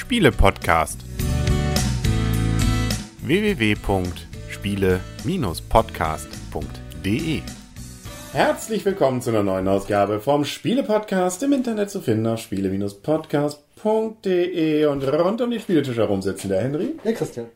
Spiele-Podcast. www.spiele-podcast.de Herzlich willkommen zu einer neuen Ausgabe vom Spiele-Podcast im Internet zu finden auf spiele-podcast.de und rund um die Spieletisch herum sitzen der Henry. Der Christian.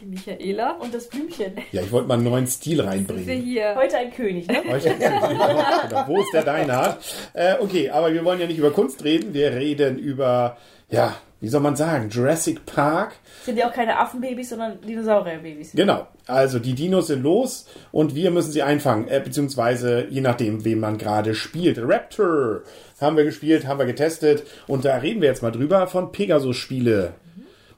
Die Michaela und das Blümchen. Ja, ich wollte mal einen neuen Stil Sind wir reinbringen. hier. Heute ein König, ne? Heute- Genau, Wo ist der Deinhard? Äh, okay, aber wir wollen ja nicht über Kunst reden. Wir reden über, ja, wie soll man sagen, Jurassic Park. Sind ja auch keine Affenbabys, sondern Dinosaurierbabys. Genau. Also die Dinos sind los und wir müssen sie einfangen. Äh, beziehungsweise je nachdem, wem man gerade spielt. Raptor haben wir gespielt, haben wir getestet. Und da reden wir jetzt mal drüber von Pegasus-Spiele.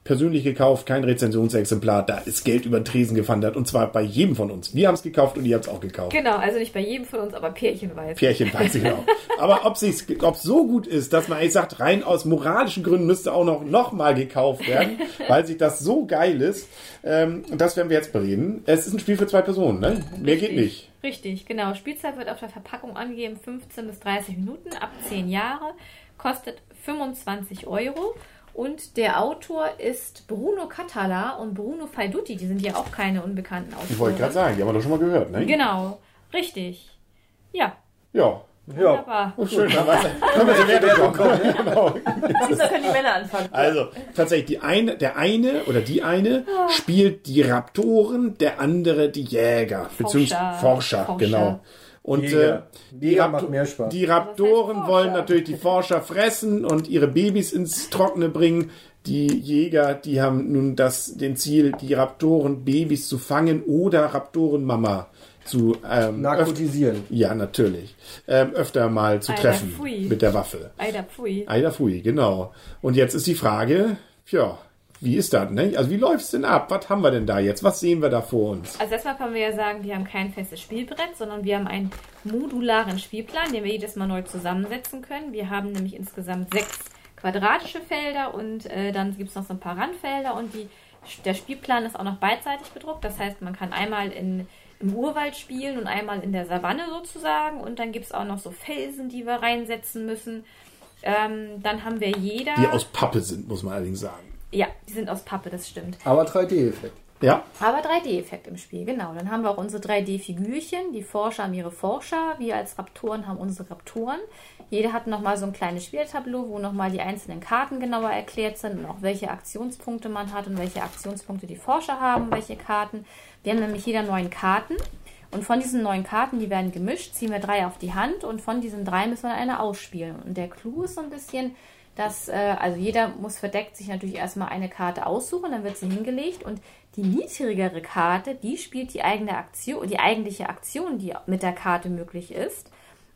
Persönlich gekauft, kein Rezensionsexemplar. Da ist Geld über den Tresen gewandert. Und zwar bei jedem von uns. Wir haben es gekauft und ihr habt es auch gekauft. Genau, also nicht bei jedem von uns, aber pärchenweise. Pärchen weiß ich genau. Aber ob es so gut ist, dass man eigentlich sagt, rein aus moralischen Gründen müsste auch noch, noch mal gekauft werden, weil sich das so geil ist, ähm, das werden wir jetzt bereden. Es ist ein Spiel für zwei Personen, ne? Mehr geht nicht. Richtig, genau. Spielzeit wird auf der Verpackung angegeben 15 bis 30 Minuten ab 10 Jahre, kostet 25 Euro. Und der Autor ist Bruno Catala und Bruno Faiduti. Die sind ja auch keine unbekannten Autoren. Ich wollte gerade sagen, die haben wir doch schon mal gehört, ne? Genau, richtig. Ja, Ja. Ja. wunderbar. Oh, schön, dann. Können wir zur Wertung kommen. Genau. Diesmal können die Männer anfangen. Also, tatsächlich, die eine, der eine oder die eine spielt die Raptoren, der andere die Jäger. Beziehungsweise Forscher, Forscher. genau. Und Jäger. äh, die, Jäger Raptor- macht mehr Spaß. die Raptoren heißt wollen natürlich die Forscher fressen und ihre Babys ins Trockene bringen. Die Jäger, die haben nun das, den Ziel, die Raptoren-Babys zu fangen oder Raptoren-Mama zu ähm, Narkotisieren. ja, natürlich. Ähm, öfter mal zu Alter, treffen pfui. mit der Waffe. Eider Pfui. Eider Fui, genau. Und jetzt ist die Frage, ja, wie ist das, ne? Also wie läuft's denn ab? Was haben wir denn da jetzt? Was sehen wir da vor uns? Also erstmal können wir ja sagen, wir haben kein festes Spielbrett, sondern wir haben einen modularen Spielplan, den wir jedes Mal neu zusammensetzen können. Wir haben nämlich insgesamt sechs quadratische Felder und äh, dann gibt es noch so ein paar Randfelder und die, der Spielplan ist auch noch beidseitig bedruckt. Das heißt, man kann einmal in, im Urwald spielen und einmal in der Savanne sozusagen und dann gibt es auch noch so Felsen, die wir reinsetzen müssen. Ähm, dann haben wir jeder. Die aus Pappe sind, muss man allerdings sagen. Ja, die sind aus Pappe, das stimmt. Aber 3D-Effekt. Ja, Aber 3D-Effekt im Spiel, genau. Dann haben wir auch unsere 3D-Figürchen. Die Forscher haben ihre Forscher. Wir als Raptoren haben unsere Raptoren. Jeder hat nochmal so ein kleines Spieltableau, wo nochmal die einzelnen Karten genauer erklärt sind und auch welche Aktionspunkte man hat und welche Aktionspunkte die Forscher haben, welche Karten. Wir haben nämlich jeder neun Karten. Und von diesen neun Karten, die werden gemischt, ziehen wir drei auf die Hand und von diesen drei müssen wir eine ausspielen. Und der Clou ist so ein bisschen, dass, äh, also jeder muss verdeckt sich natürlich erstmal eine Karte aussuchen, dann wird sie hingelegt und die niedrigere Karte, die spielt die eigene Aktion, die eigentliche Aktion, die mit der Karte möglich ist.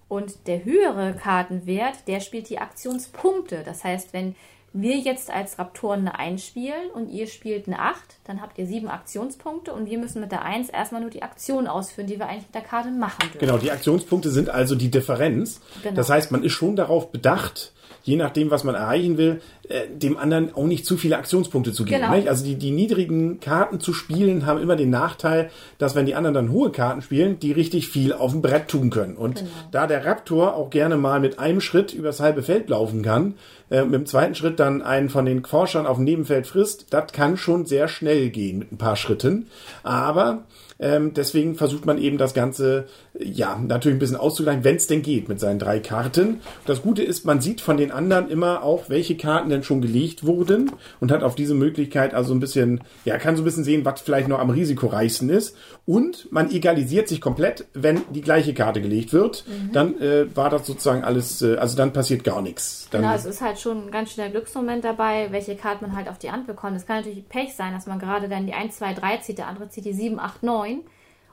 Und der höhere Kartenwert, der spielt die Aktionspunkte. Das heißt, wenn wir jetzt als Raptoren eine 1 spielen und ihr spielt eine 8, dann habt ihr sieben Aktionspunkte und wir müssen mit der 1 erstmal nur die Aktion ausführen, die wir eigentlich mit der Karte machen dürfen. genau. Die Aktionspunkte sind also die Differenz. Genau. Das heißt, man ist schon darauf bedacht, je nachdem, was man erreichen will, äh, dem anderen auch nicht zu viele Aktionspunkte zu geben. Genau. Nicht? Also die, die niedrigen Karten zu spielen haben immer den Nachteil, dass wenn die anderen dann hohe Karten spielen, die richtig viel auf dem Brett tun können. Und Genau. da der Raptor auch gerne mal mit einem Schritt übers halbe Feld laufen kann, äh, mit dem zweiten Schritt dann einen von den Forschern auf dem Nebenfeld frisst, das kann schon sehr schnell gehen mit ein paar Schritten. Aber ähm, deswegen versucht man eben das Ganze, äh, ja, natürlich ein bisschen auszugleichen, wenn es denn geht, mit seinen drei Karten. Das Gute ist, man sieht von den anderen immer auch, welche Karten denn schon gelegt wurden und hat auf diese Möglichkeit also ein bisschen, ja, kann so ein bisschen sehen, was vielleicht noch am risikoreichsten ist. Und man egalisiert sich komplett, wenn die gleiche Karte gelegt wird. Dann äh, war das sozusagen alles, äh, also dann passiert gar nichts. Dann, Genau, es ist halt schon ein ganz schöner Glücksmoment dabei, welche Karte man halt auf die Hand bekommt. Es kann natürlich Pech sein, dass man gerade dann die 1, 2, 3 zieht, der andere zieht die 7, 8, 9.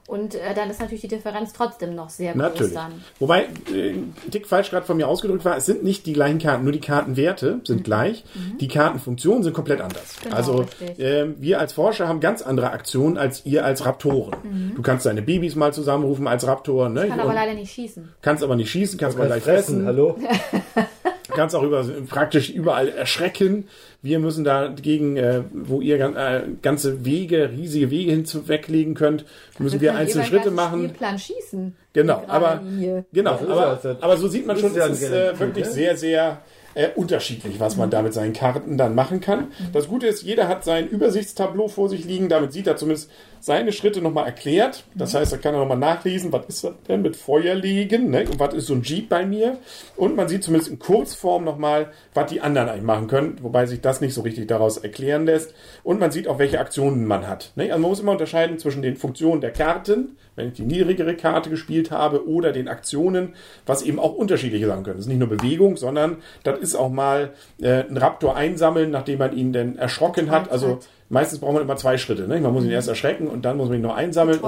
Und äh, dann ist natürlich die Differenz trotzdem noch sehr groß Natürlich. dann. Wobei, äh, ein Tick falsch gerade von mir ausgedrückt war, es sind nicht die gleichen Karten, nur die Kartenwerte sind gleich. Die Kartenfunktionen sind komplett anders. Mhm. Genau, also ähm, wir als Forscher haben ganz andere Aktionen als ihr als Raptoren. Du kannst deine Babys mal zusammenrufen als Raptor, ne? Mhm. Kann aber leider nicht schießen. kannst aber nicht schießen, kannst aber gleich fressen. Hallo? kannst auch über, praktisch überall erschrecken. Wir müssen dagegen, äh, wo ihr äh, ganze Wege, riesige Wege hinweglegen könnt, müssen wir, können einzelne Schritte machen. Spielplan schießen. Genau, aber genau, aber, aber so sieht man schon, es ist äh, wirklich sehr, sehr äh, unterschiedlich, was man da mit seinen Karten dann machen kann. Das Gute ist, jeder hat sein Übersichtstableau vor sich liegen, damit sieht er zumindest seine Schritte nochmal erklärt. Das heißt, da kann er nochmal nachlesen, was ist das denn mit Feuer legen ne? und was ist so ein Jeep bei mir. Und man sieht zumindest in Kurzform nochmal, was die anderen eigentlich machen können, wobei sich das nicht so richtig daraus erklären lässt. Und man sieht auch, welche Aktionen man hat. Ne? Also man muss immer unterscheiden zwischen den Funktionen der Karten, wenn ich die niedrigere Karte gespielt habe, oder den Aktionen, was eben auch unterschiedliche sein können. Das ist nicht nur Bewegung, sondern das ist auch mal äh, ein Raptor einsammeln, nachdem man ihn denn erschrocken hat. Also meistens braucht man immer zwei Schritte. Ne? Man muss ihn erst erschrecken und dann muss man ihn noch einsammeln.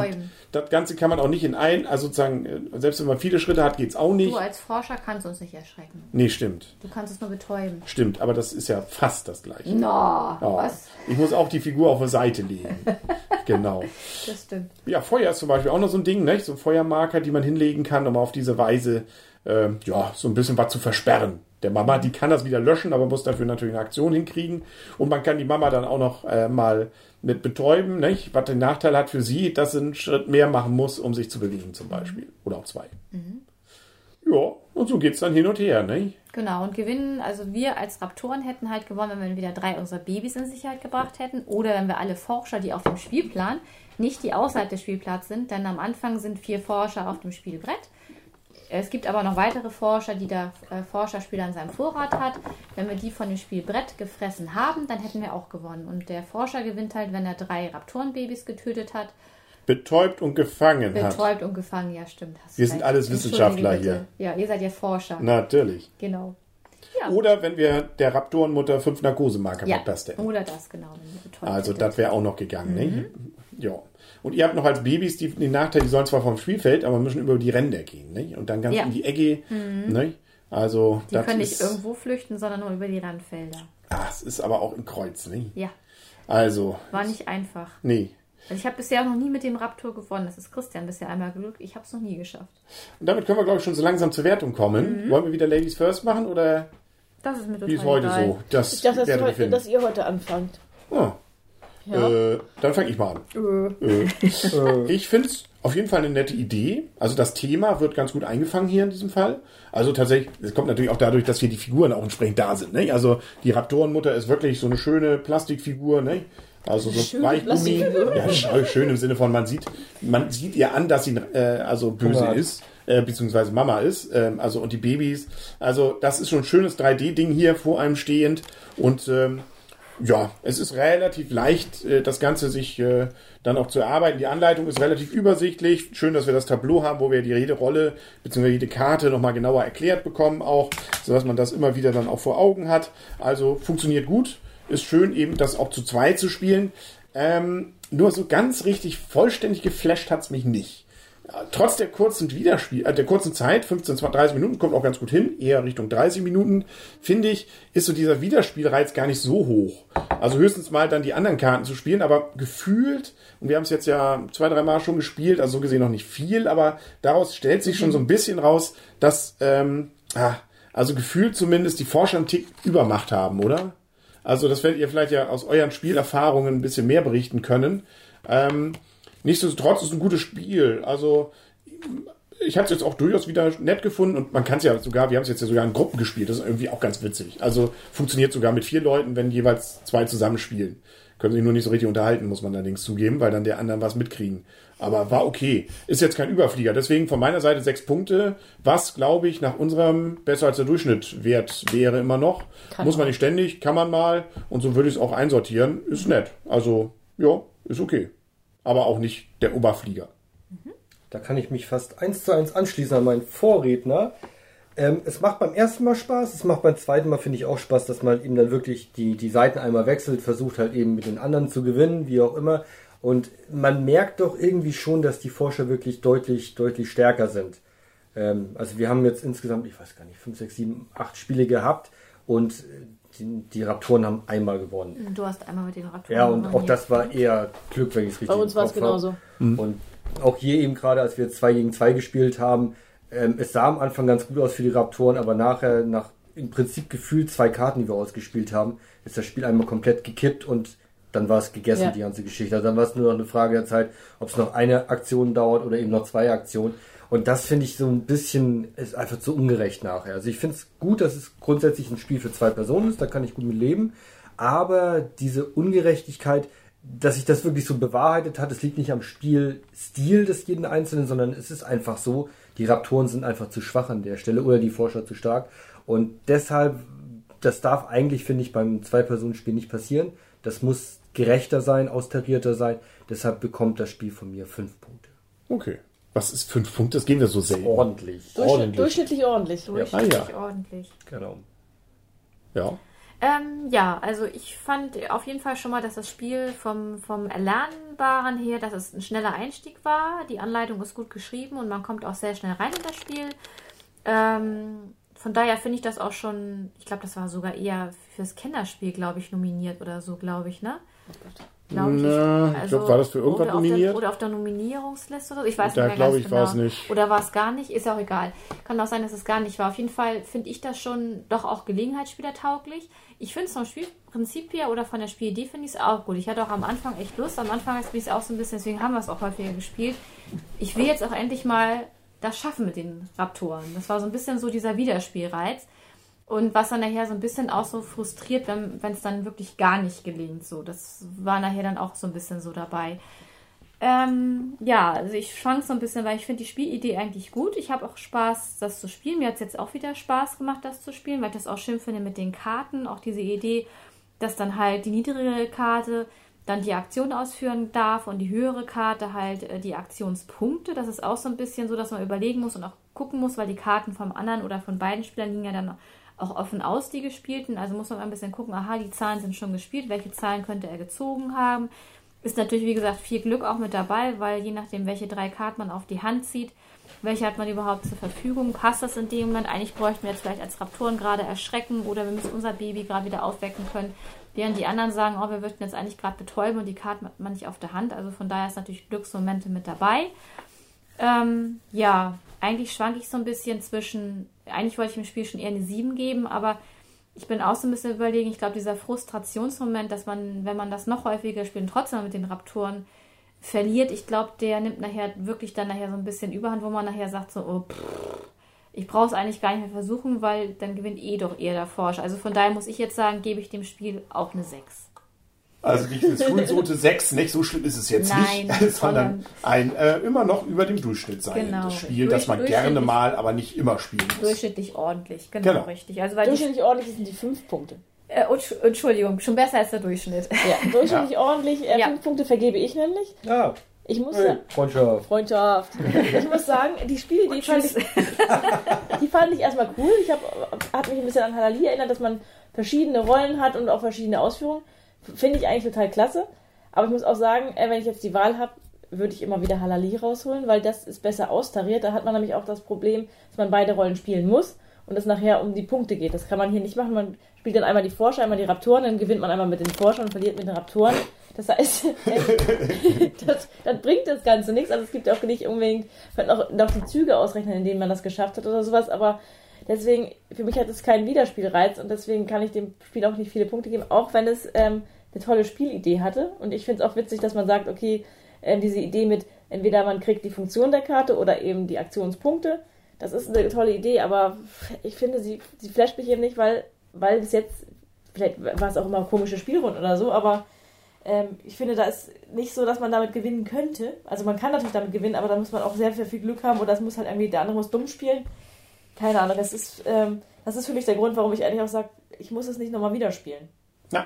Das Ganze kann man auch nicht in ein, also sozusagen, äh, selbst wenn man viele Schritte hat, geht's auch nicht. Du als Forscher kannst uns nicht erschrecken. Nee, stimmt. Du kannst es nur betäuben. Stimmt, aber das ist ja fast das gleiche. No, Ja. was? Ich muss auch die Figur auf die Seite legen. genau. Das stimmt. Ja, Feuer ist zum Beispiel auch noch so ein Ding, ne? so Feuermarker, die man hinlegen kann, um auf diese Weise ähm, ja, so ein bisschen was zu versperren. Der Mama, die kann das wieder löschen, aber muss dafür natürlich eine Aktion hinkriegen. Und man kann die Mama dann auch noch äh, mal mit betäuben, nicht? was den Nachteil hat für sie, dass sie einen Schritt mehr machen muss, um sich zu bewegen zum Beispiel. Oder auch zwei. Ja, und so geht's dann hin und her. Nicht? Genau, und gewinnen, also wir als Raptoren hätten halt gewonnen, wenn wir wieder drei unserer Babys in Sicherheit gebracht hätten oder wenn wir alle Forscher, die auf dem Spielplan, nicht die außerhalb des Spielplans sind, denn am Anfang sind vier Forscher auf dem Spielbrett. Es gibt aber noch weitere Forscher, die der äh, Forscherspieler an seinem Vorrat hat. Wenn wir die von dem Spielbrett gefressen haben, dann hätten wir auch gewonnen. Und der Forscher gewinnt halt, wenn er drei Raptorenbabys getötet hat. Betäubt und gefangen hat. Betäubt und gefangen, ja stimmt. Wir sind alles Wissenschaftler bitte. Ja, ihr seid ja Forscher. Natürlich. Genau. Ja. Oder wenn wir der Raptorenmutter fünf Narkosemarker Ja, verpasst hätten. oder das, genau. Betäubt Also das wäre auch noch gegangen. Mhm. Ne? Ja. Und ihr habt noch als Babys die, den Nachteil, die sollen zwar vom Spielfeld, aber müssen über die Ränder gehen. Ne? Und dann ganz Ja. Mhm. in die Ecke. Ne? Also Die das können nicht ist, irgendwo flüchten, sondern nur über die Randfelder. ah, es ist aber auch ein Kreuz. Ne? Ja, Also, war nicht einfach. nee. Also ich habe bisher noch nie mit dem Raptor gewonnen. Das ist Christian bisher einmal Glück. Ich habe es noch nie geschafft. Und damit können wir, glaube ich, schon so langsam zur Wertung kommen. Mhm. Wollen wir wieder Ladies First machen oder Das ist mir total wie ist heute egal. so? Das Ich dachte, dass, heute, dass ihr heute anfangt. Ah, Ja. äh, dann fange ich mal an. Äh, Äh, ich finde es auf jeden Fall eine nette Idee. Also das Thema wird ganz gut eingefangen hier in diesem Fall. Also tatsächlich, es kommt natürlich auch dadurch, dass hier die Figuren auch entsprechend da sind. Ne? Also die Raptorenmutter ist wirklich so eine schöne Plastikfigur. Ne? Also so Weichgummi. Ja, schön, schön im Sinne von, man sieht, man sieht ihr an, dass sie äh, also böse Hunger ist. Äh, beziehungsweise Mama ist, ähm, also und die Babys. Also das ist schon ein schönes 3D-Ding hier vor einem stehend und ähm, ja, es ist relativ leicht, äh, das Ganze sich äh, dann auch zu erarbeiten. Die Anleitung ist relativ übersichtlich. Schön, dass wir das Tableau haben, wo wir die jede Rolle bzw. jede Karte nochmal genauer erklärt bekommen, auch, sodass man das immer wieder dann auch vor Augen hat. Also funktioniert gut. Ist schön, eben das auch zu zweit zu spielen. Ähm, nur so ganz richtig vollständig geflasht hat's mich nicht. Trotz der kurzen Wiederspiel, äh, der kurzen Zeit, 15, 20, 30 Minuten, kommt auch ganz gut hin, eher Richtung 30 Minuten, finde ich, ist so dieser Wiederspielreiz gar nicht so hoch. Also höchstens mal dann die anderen Karten zu spielen, aber gefühlt, und wir haben es jetzt ja zwei, drei Mal schon gespielt, also so gesehen noch nicht viel, aber daraus stellt sich schon so ein bisschen raus, dass, ähm, ah, also gefühlt zumindest die Forscher einen Tick Übermacht haben, oder? Also das werdet ihr vielleicht ja aus euren Spielerfahrungen ein bisschen mehr berichten können. Ähm, nichtsdestotrotz ist es ein gutes Spiel. Also ich habe es jetzt auch durchaus wieder nett gefunden und man kann es ja sogar, wir haben es jetzt ja sogar in Gruppen gespielt, das ist irgendwie auch ganz witzig. Also funktioniert sogar mit vier Leuten, wenn jeweils zwei zusammenspielen. Können sich nur nicht so richtig unterhalten, muss man allerdings zugeben, weil dann der anderen was mitkriegen. Aber war okay. Ist jetzt kein Überflieger. Deswegen von meiner Seite sechs Punkte, was glaube ich nach unserem besser als der Durchschnitt wert wäre immer noch. Kann muss man man. nicht ständig, kann man mal und so würde ich es auch einsortieren. Ist nett. Also ja, ist okay. Aber auch nicht der Oberflieger. Da kann ich mich fast eins zu eins anschließen an meinen Vorredner. Ähm, es macht beim ersten Mal Spaß, es macht beim zweiten Mal, finde ich, auch Spaß, dass man eben dann wirklich die, die Seiten einmal wechselt, versucht halt eben mit den anderen zu gewinnen, wie auch immer. Und man merkt doch irgendwie schon, dass die Forscher wirklich deutlich, deutlich stärker sind. Ähm, also wir haben jetzt insgesamt, ich weiß gar nicht, 5, 6, 7, 8 Spiele gehabt und äh, die, die Raptoren haben einmal gewonnen. du hast einmal mit den Raptoren. Ja, und auch gewonnen, das war eher Glück, wenn ich es richtig Bei uns war es genauso. Und auch hier eben gerade, als wir zwei gegen zwei gespielt haben, ähm, es sah am Anfang ganz gut aus für die Raptoren, aber nachher, nach im Prinzip gefühlt zwei Karten, die wir ausgespielt haben, ist das Spiel einmal komplett gekippt und dann war es gegessen, Ja. die ganze Geschichte. Also dann war es nur noch eine Frage der Zeit, ob es noch eine Aktion dauert oder eben noch zwei Aktionen. Und das finde ich so ein bisschen, ist einfach zu ungerecht nachher. Also ich finde es gut, dass es grundsätzlich ein Spiel für zwei Personen ist, da kann ich gut mit leben. Aber diese Ungerechtigkeit, dass sich das wirklich so bewahrheitet hat, es liegt nicht am Spielstil des jeden Einzelnen, sondern es ist einfach so, die Raptoren sind einfach zu schwach an der Stelle oder die Forscher zu stark. Und deshalb, das darf eigentlich, finde ich, beim Zwei-Personen-Spiel nicht passieren. Das muss gerechter sein, austarierter sein. Deshalb bekommt das Spiel von mir fünf Punkte. Okay. Was ist fünf Punkte? Das gehen wir so selten. Ordentlich. Durchschnitt, Ordentlich. Durchschnittlich ordentlich. Durchschnittlich Ah, ja. ordentlich. Genau. Ja. Ähm, ja, also ich fand auf jeden Fall schon mal, dass das Spiel vom, vom Erlernbaren her, dass es ein schneller Einstieg war. Die Anleitung ist gut geschrieben und man kommt auch sehr schnell rein in das Spiel. Ähm, von daher finde ich das auch schon, ich glaube, das war sogar eher fürs Kinderspiel, glaube ich, nominiert oder so, glaube ich, ne? Glaube ich. Na, ich glaub, war das für irgendwas oder auf nominiert? Der, oder auf der Nominierungsliste oder so. Ich weiß Da nicht mehr ganz ich, genau. war es nicht. Oder war es gar nicht? Ist auch egal. Kann auch sein, dass es gar nicht war. Auf jeden Fall finde ich das schon doch auch gelegenheitsspielertauglich. Ich finde es vom Spielprinzip her oder von der Spielidee finde ich es auch gut. Ich hatte auch am Anfang echt Lust. Am Anfang ist es auch so ein bisschen, deswegen haben wir es auch häufiger gespielt. Ich will jetzt auch endlich mal das schaffen mit den Raptoren. Das war so ein bisschen so dieser Wiederspielreiz. Und was dann nachher so ein bisschen auch so frustriert, wenn es dann wirklich gar nicht gelingt. So, das war nachher dann auch so ein bisschen so dabei. Ähm, ja, also ich schwank so ein bisschen, weil ich finde die Spielidee eigentlich gut. Ich habe auch Spaß, das zu spielen. Mir hat es jetzt auch wieder Spaß gemacht, das zu spielen, weil ich das auch schön finde mit den Karten. Auch diese Idee, dass dann halt die niedrigere Karte dann die Aktion ausführen darf und die höhere Karte halt äh, die Aktionspunkte. Das ist auch so ein bisschen so, dass man überlegen muss und auch gucken muss, weil die Karten vom anderen oder von beiden Spielern liegen ja dann auch offen aus, die gespielten. Also muss man ein bisschen gucken, aha, die Zahlen sind schon gespielt, welche Zahlen könnte er gezogen haben. Ist natürlich, wie gesagt, viel Glück auch mit dabei, weil je nachdem, welche drei Karten man auf die Hand zieht, welche hat man überhaupt zur Verfügung, passt das in dem Moment. Eigentlich bräuchten wir jetzt vielleicht als Raptoren gerade erschrecken oder wir müssen unser Baby gerade wieder aufwecken können, während die anderen sagen, oh, wir würden jetzt eigentlich gerade betäuben und die Karten hat man nicht auf der Hand. Also von daher ist natürlich Glücksmomente mit dabei. Ähm, ja, eigentlich schwank ich so ein bisschen zwischen, eigentlich wollte ich dem Spiel schon eher eine 7 geben, aber ich bin auch so ein bisschen überlegen, ich glaube, dieser Frustrationsmoment, dass man, wenn man das noch häufiger spielt und trotzdem mit den Raptoren verliert, ich glaube, der nimmt nachher wirklich dann nachher so ein bisschen Überhand, wo man nachher sagt so, oh, pff, ich brauche es eigentlich gar nicht mehr versuchen, weil dann gewinnt eh doch eher der Forscher. Also von daher muss ich jetzt sagen, gebe ich dem Spiel auch eine 6. Also nicht eine Schulnote 6, nicht so schlimm ist es jetzt Nein, nicht, sondern ein äh, immer noch über dem Durchschnitt sein. Genau. Das Spiel, das man Durch- gerne mal, aber nicht immer spielen muss. Durchschnittlich ordentlich, genau, Genau. richtig. Also weil die, Durchschnittlich ordentlich sind die fünf Punkte. äh, Entsch- Entschuldigung, schon besser als der Durchschnitt. Ja, durchschnittlich ordentlich. Äh, Ja. Fünf Punkte vergebe ich nämlich. Ja, Ich muss hey, ja, Freundschaft. Freundschaft. Ich muss sagen, die Spielidee fand ich, die fand ich erstmal cool. Ich habe hab mich ein bisschen an Halali erinnert, dass man verschiedene Rollen hat und auch verschiedene Ausführungen. Finde ich eigentlich total klasse. Aber ich muss auch sagen, äh, wenn ich jetzt die Wahl habe, würde ich immer wieder Halali rausholen, weil das ist besser austariert. Da hat man nämlich auch das Problem, dass man beide Rollen spielen muss und es nachher um die Punkte geht. Das kann man hier nicht machen. Man spielt dann einmal die Forscher, einmal die Raptoren, dann gewinnt man einmal mit den Forschern und verliert mit den Raptoren. Das heißt, das, dann bringt das Ganze nichts. Also es gibt auch nicht unbedingt, man kann auch noch die Züge ausrechnen, in denen man das geschafft hat oder sowas, aber deswegen, für mich hat es keinen Wiederspielreiz und deswegen kann ich dem Spiel auch nicht viele Punkte geben, auch wenn es ähm, eine tolle Spielidee hatte. Und ich finde es auch witzig, dass man sagt, okay, ähm, diese Idee mit, entweder man kriegt die Funktion der Karte oder eben die Aktionspunkte. Das ist eine tolle Idee, aber ich finde, sie, sie flasht mich eben nicht, weil, weil bis jetzt, vielleicht war es auch immer komische Spielrunden oder so, aber ähm, ich finde, da ist nicht so, dass man damit gewinnen könnte. Also man kann natürlich damit gewinnen, aber da muss man auch sehr, sehr viel Glück haben oder das muss halt irgendwie, der andere muss dumm spielen. Keine Ahnung, das ist, ähm, das ist für mich der Grund, warum ich eigentlich auch sage, ich muss es nicht nochmal wieder spielen. Ja.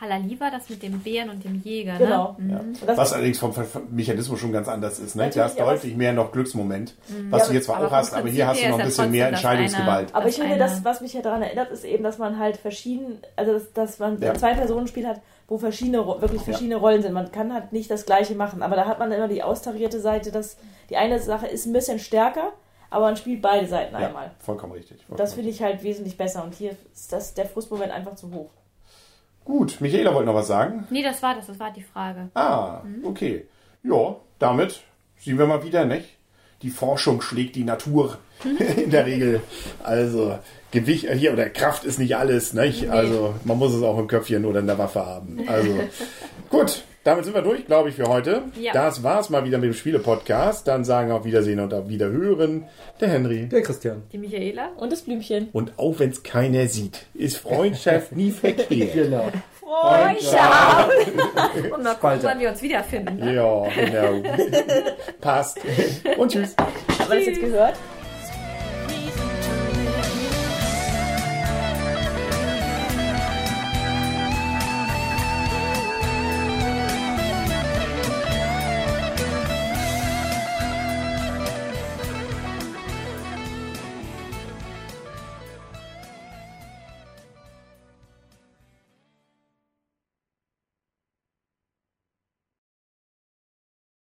Halali war das mit dem Bären und dem Jäger, Genau. ne? Ja. Mhm. Was allerdings vom, Mechanismus schon ganz anders ist. Ne? Da hast deutlich mehr noch Glücksmoment, was Ja, du jetzt zwar auch hast, aber hier hast du noch ein bisschen mehr Entscheidungsgewalt. Aber ich finde, das, was mich ja daran erinnert, ist eben, dass man halt verschieden, also dass, dass man Ja. ein Zwei-Personen-Spiel hat, wo verschiedene, wirklich verschiedene Rollen sind. Man kann halt nicht das Gleiche machen, aber da hat man immer die austarierte Seite, dass die eine Sache ist ein bisschen stärker, aber man spielt beide Seiten Ja, einmal. vollkommen richtig. Vollkommen Das finde ich halt wesentlich besser und hier ist das, der Frustmoment einfach zu hoch. Gut, Michaela wollte noch was sagen. Nee, das war das, das war die Frage. Ah, okay. Ja, damit sehen wir mal wieder, nicht? Die Forschung schlägt die Natur in der Regel. Also Gewicht äh, hier oder Kraft ist nicht alles, nicht? Also man muss es auch im Köpfchen oder in der Waffe haben. Also gut, damit sind wir durch, glaube ich, für heute. Ja. Das war's mal wieder mit dem Spiele-Podcast. Dann sagen auf Wiedersehen und auf Wiederhören der Henry. Der Christian. Die Michaela. Und das Blümchen. Und auch wenn es keiner sieht, ist Freundschaft nie verkehrt. Genau. Freundschaft. Und mal gucken, wann wir uns wiederfinden. Ja, genau. Passt. Und tschüss. Hat man das jetzt gehört?